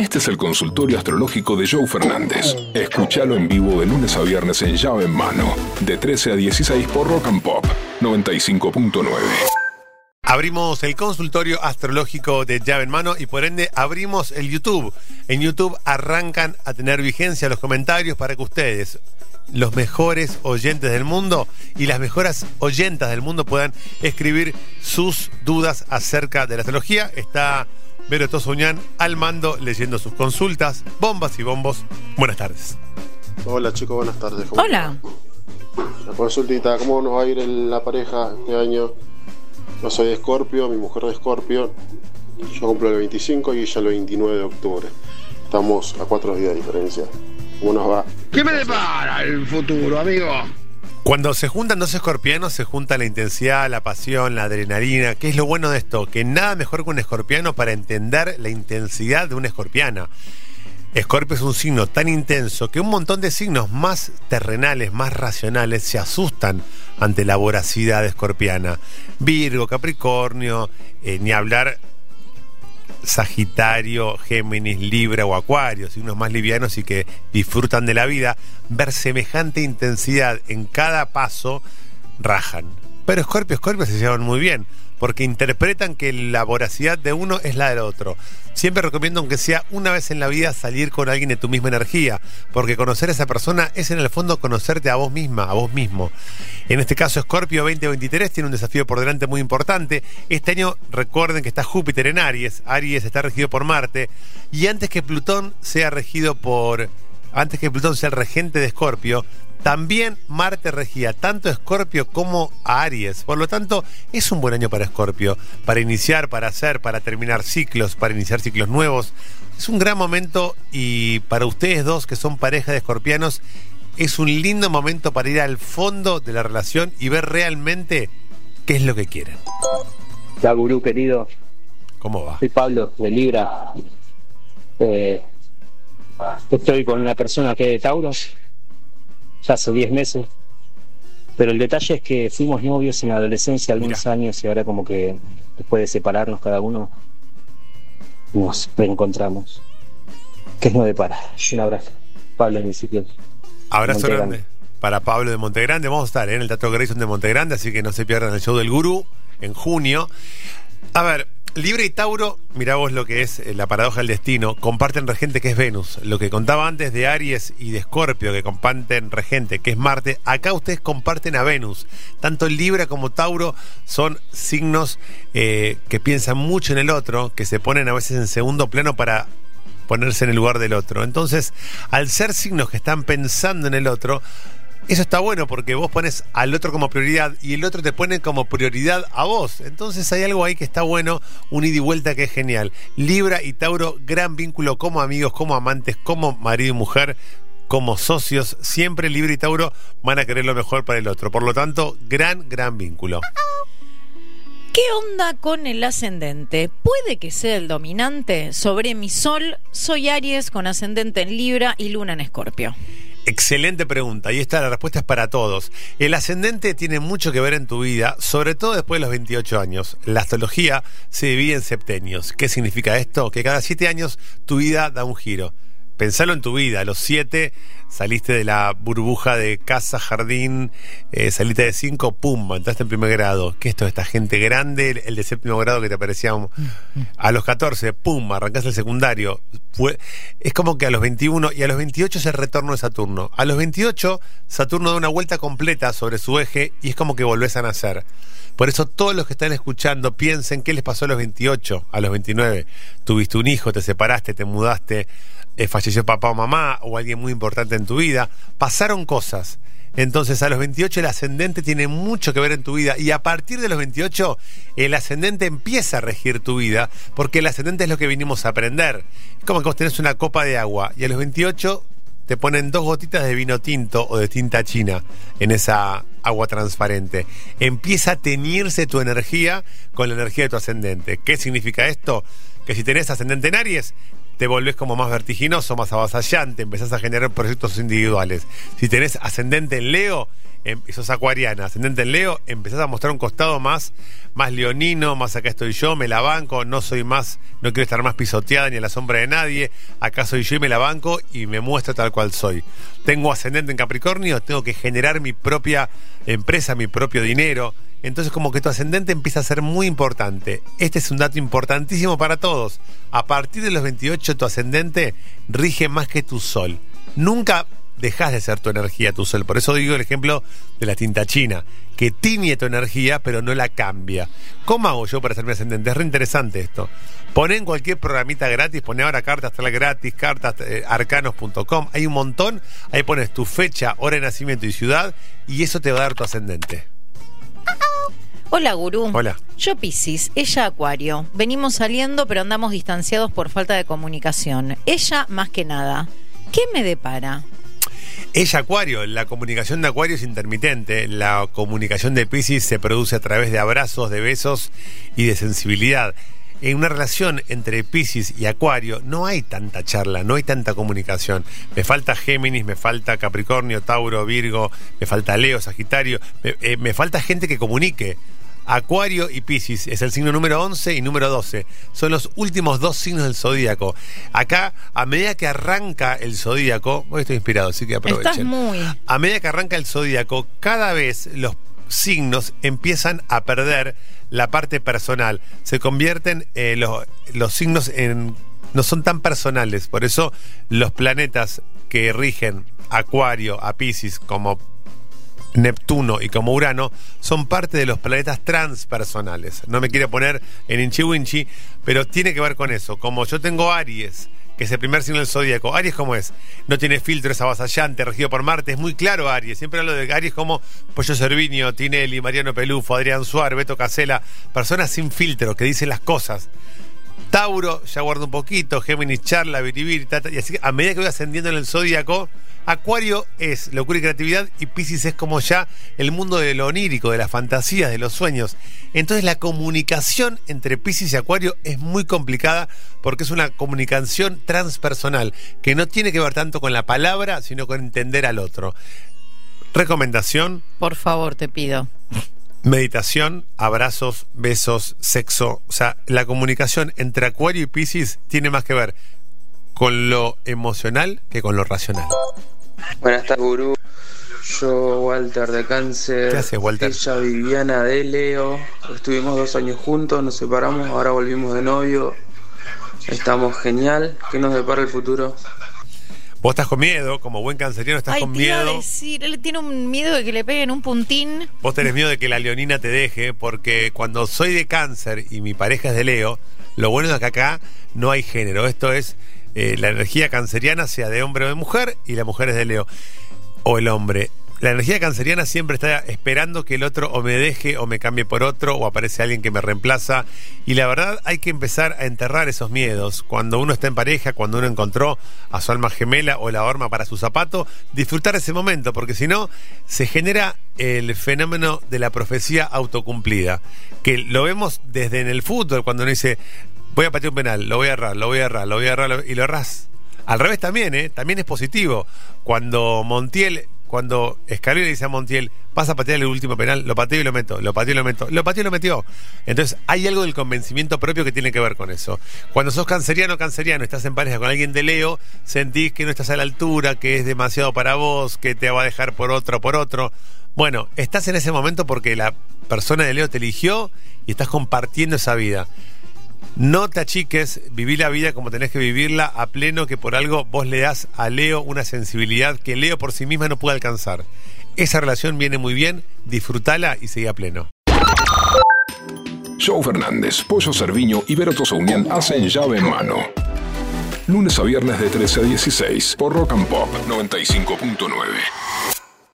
Este es el consultorio astrológico de Joe Fernández. Escúchalo en vivo de lunes a viernes en llave en mano, de 13 a 16 por Rock and Pop 95.9. Abrimos el consultorio astrológico de llave en mano y por ende abrimos el YouTube. En YouTube arrancan a tener vigencia los comentarios para que ustedes, los mejores oyentes del mundo y las mejores oyentas del mundo puedan escribir sus dudas acerca de la astrología. Está Vero Tosuñán al mando leyendo sus consultas. Bombas y bombos. Buenas tardes. Hola chicos, buenas tardes. ¿Cómo Hola. La consultita, ¿cómo nos va a ir en la pareja este año? Yo soy de Escorpio, mi mujer de Escorpio. Yo cumplo el 25 y ella el 29 de octubre. Estamos a cuatro días de diferencia. ¿Cómo nos va? ¿Qué me depara el futuro, amigo? Cuando se juntan dos escorpianos, se junta la intensidad, la pasión, la adrenalina. ¿Qué es lo bueno de esto? Que nada mejor que un escorpiano para entender la intensidad de una escorpiana. Escorpio es un signo tan intenso que un montón de signos más terrenales, más racionales, se asustan ante la voracidad escorpiana. Virgo, Capricornio, eh, ni hablar Sagitario, Géminis, Libra o Acuario, signos más livianos y que disfrutan de la vida, ver semejante intensidad en cada paso, rajan. Pero Scorpio y Scorpio se llevan muy bien, porque interpretan que la voracidad de uno es la del otro. Siempre recomiendo, aunque sea una vez en la vida, salir con alguien de tu misma energía, porque conocer a esa persona es en el fondo conocerte a vos misma, a vos mismo. En este caso, Scorpio 2023 tiene un desafío por delante muy importante. Este año recuerden que está Júpiter en Aries, Aries está regido por Marte, y antes que Plutón sea regido por... Antes que Plutón sea el regente de Escorpio, también Marte regía tanto a Escorpio como a Aries. Por lo tanto, es un buen año para Escorpio, para iniciar, para hacer, para terminar ciclos, para iniciar ciclos nuevos. Es un gran momento y para ustedes dos que son pareja de escorpianos, es un lindo momento para ir al fondo de la relación y ver realmente qué es lo que quieren. Ya, gurú querido, ¿Cómo va? soy Pablo de Libra. Eh, estoy con una persona que es de Tauro, ya hace 10 meses. Pero el detalle es que fuimos novios en la adolescencia algunos Mira. años y ahora como que después de separarnos cada uno, nos reencontramos. ¿Qué nos depara? Un abrazo. Pablo en Ezequiel. Abrazo grande para Pablo de Montegrande. Vamos a estar ¿eh? en el Teatro Grayson de Montegrande, así que no se pierdan el show del Gurú en junio. A ver, Libre y Tauro, mirá vos lo que es eh, la paradoja del destino, comparten regente que es Venus. Lo que contaba antes de Aries y de Escorpio, que comparten regente que es Marte, acá ustedes comparten a Venus. Tanto Libra como Tauro son signos eh, que piensan mucho en el otro, que se ponen a veces en segundo plano para ponerse en el lugar del otro. Entonces, al ser signos que están pensando en el otro, eso está bueno porque vos pones al otro como prioridad y el otro te pone como prioridad a vos. Entonces hay algo ahí que está bueno, un ida y vuelta que es genial. Libra y Tauro, gran vínculo como amigos, como amantes, como marido y mujer, como socios. Siempre Libra y Tauro van a querer lo mejor para el otro. Por lo tanto, gran, gran vínculo. ¿Qué onda con el ascendente? ¿Puede que sea el dominante? Sobre mi sol, soy Aries con ascendente en Libra y luna en Escorpio. Excelente pregunta. Y esta la respuesta es para todos. El ascendente tiene mucho que ver en tu vida, sobre todo después de los 28 años. La astrología se divide en septenios. ¿Qué significa esto? Que cada 7 años tu vida da un giro. Pensalo en tu vida. A los 7 saliste de la burbuja de casa, jardín, eh, saliste de 5, pum, entraste en primer grado. ¿Qué es esto? Esta gente grande, el, de séptimo grado que te parecía un- A los 14, pum, arrancaste el secundario. Es como que a los 21 y a los 28 es el retorno de Saturno. A los 28, Saturno da una vuelta completa sobre su eje y es como que volvés a nacer. Por eso todos los que están escuchando piensen qué les pasó a los 28, a los 29. Tuviste un hijo, te separaste, te mudaste, eh, falleció papá o mamá o alguien muy importante en tu vida. Pasaron cosas. Entonces a los 28 el ascendente tiene mucho que ver en tu vida y a partir de los 28 el ascendente empieza a regir tu vida porque el ascendente es lo que vinimos a aprender. Es como que vos tenés una copa de agua y a los 28 te ponen dos gotitas de vino tinto o de tinta china en esa agua transparente. Empieza a teñirse tu energía con la energía de tu ascendente. ¿Qué significa esto? Que si tenés ascendente en Aries, te volvés como más vertiginoso, más avasallante, empezás a generar proyectos individuales. Si tenés ascendente en Leo, em- sos acuariana, ascendente en Leo, empezás a mostrar un costado más, más leonino, más acá estoy yo, me la banco, no soy más, no quiero estar más pisoteada ni a la sombra de nadie, acá soy yo y me la banco y me muestro tal cual soy. Tengo ascendente en Capricornio, tengo que generar mi propia empresa, mi propio dinero. Entonces como que tu ascendente empieza a ser muy importante. Este es un dato importantísimo para todos. A partir de los 28 tu ascendente rige más que tu sol. Nunca dejas de ser tu energía, tu sol. Por eso digo el ejemplo de la tinta china, que tiñe tu energía pero no la cambia. ¿Cómo hago yo para ser mi ascendente? Es re interesante esto. Poné en cualquier programita gratis, poné ahora cartas tal gratis, cartas eh, arcanos.com, hay un montón, ahí pones tu fecha, hora de nacimiento y ciudad y eso te va a dar tu ascendente. Hola, gurú. Hola. Yo Piscis, ella Acuario. Venimos saliendo, pero andamos distanciados por falta de comunicación. Ella más que nada. ¿Qué me depara? Ella Acuario, la comunicación de Acuario es intermitente, la comunicación de Pisces se produce a través de abrazos, de besos y de sensibilidad. En una relación entre Pisces y Acuario no hay tanta charla, no hay tanta comunicación. Me falta Géminis, me falta Capricornio, Tauro, Virgo, me falta Leo, Sagitario, me, eh, me falta gente que comunique. Acuario y Piscis es el signo número 11 y número 12. Son los últimos dos signos del zodíaco. Acá, a medida que arranca el zodíaco, hoy estoy inspirado, así que aprovechen. Estás muy. A medida que arranca el zodíaco, cada vez los signos empiezan a perder la parte personal. Se convierten eh, los, los signos en. no son tan personales. Por eso los planetas que rigen Acuario a Piscis como Neptuno y como Urano son parte de los planetas transpersonales. No me quiero poner en Inchi Winchi, pero tiene que ver con eso. Como yo tengo Aries, que es el primer signo del zodíaco. Aries, ¿cómo es? No tiene filtro, es avasallante, regido por Marte. Es muy claro Aries. Siempre hablo de Aries como Pollo Servinio, Tinelli, Mariano Pelufo, Adrián Suárez, Beto Casela. Personas sin filtro, que dicen las cosas. Tauro, ya guardo un poquito, Géminis charla, Biribir, y así a medida que voy ascendiendo en el zodíaco, Acuario es locura y creatividad y Piscis es como ya el mundo de lo onírico, de las fantasías, de los sueños. Entonces la comunicación entre Piscis y Acuario es muy complicada porque es una comunicación transpersonal que no tiene que ver tanto con la palabra, sino con entender al otro. Recomendación, Por favor, te pido. Meditación, abrazos, besos, sexo. O sea, la comunicación entre Acuario y Piscis tiene más que ver con lo emocional que con lo racional. Buenas tardes, gurú. Yo, Walter de Cáncer. ¿Qué haces, Walter? Ella, Viviana de Leo. Estuvimos dos años juntos, nos separamos, ahora volvimos de novio. Estamos genial. ¿Qué nos depara el futuro? Vos estás con miedo, como buen canceriano estás Ay, con miedo. decir, él tiene un miedo de que le peguen un puntín. Vos tenés miedo de que la leonina te deje, porque cuando soy de cáncer y mi pareja es de Leo, lo bueno es que acá no hay género. Esto es eh, la energía canceriana, sea de hombre o de mujer, y la mujer es de Leo. O el hombre. La energía canceriana siempre está esperando que el otro o me deje o me cambie por otro o aparece alguien que me reemplaza. Y la verdad hay que empezar a enterrar esos miedos. Cuando uno está en pareja, cuando uno encontró a su alma gemela o la horma para su zapato, disfrutar ese momento, porque si no, se genera el fenómeno de la profecía autocumplida. Que lo vemos desde en el fútbol, cuando uno dice, voy a patear un penal, lo voy a errar, lo voy a errar, lo voy a errar, y lo errás. Al revés también, ¿eh? También es positivo. Cuando Montiel, cuando le dice a Montiel, vas a patear el último penal, lo pateo y lo meto, lo pateo y lo meto, lo pateo y lo metió. Entonces hay algo del convencimiento propio que tiene que ver con eso. Cuando sos canceriano, canceriano, estás en pareja con alguien de Leo, sentís que no estás a la altura, que es demasiado para vos, que te va a dejar por otro, por otro. Bueno, estás en ese momento porque la persona de Leo te eligió y estás compartiendo esa vida. No te achiques, viví la vida como tenés que vivirla a pleno, que por algo vos le das a Leo una sensibilidad que Leo por sí misma no puede alcanzar. Esa relación viene muy bien, disfrutala y seguí a pleno. Joe Fernández, Pollo Cerviño y Vero Unión hacen llave en mano. Lunes a viernes de 13 a 16 por Rock and Pop 95.9.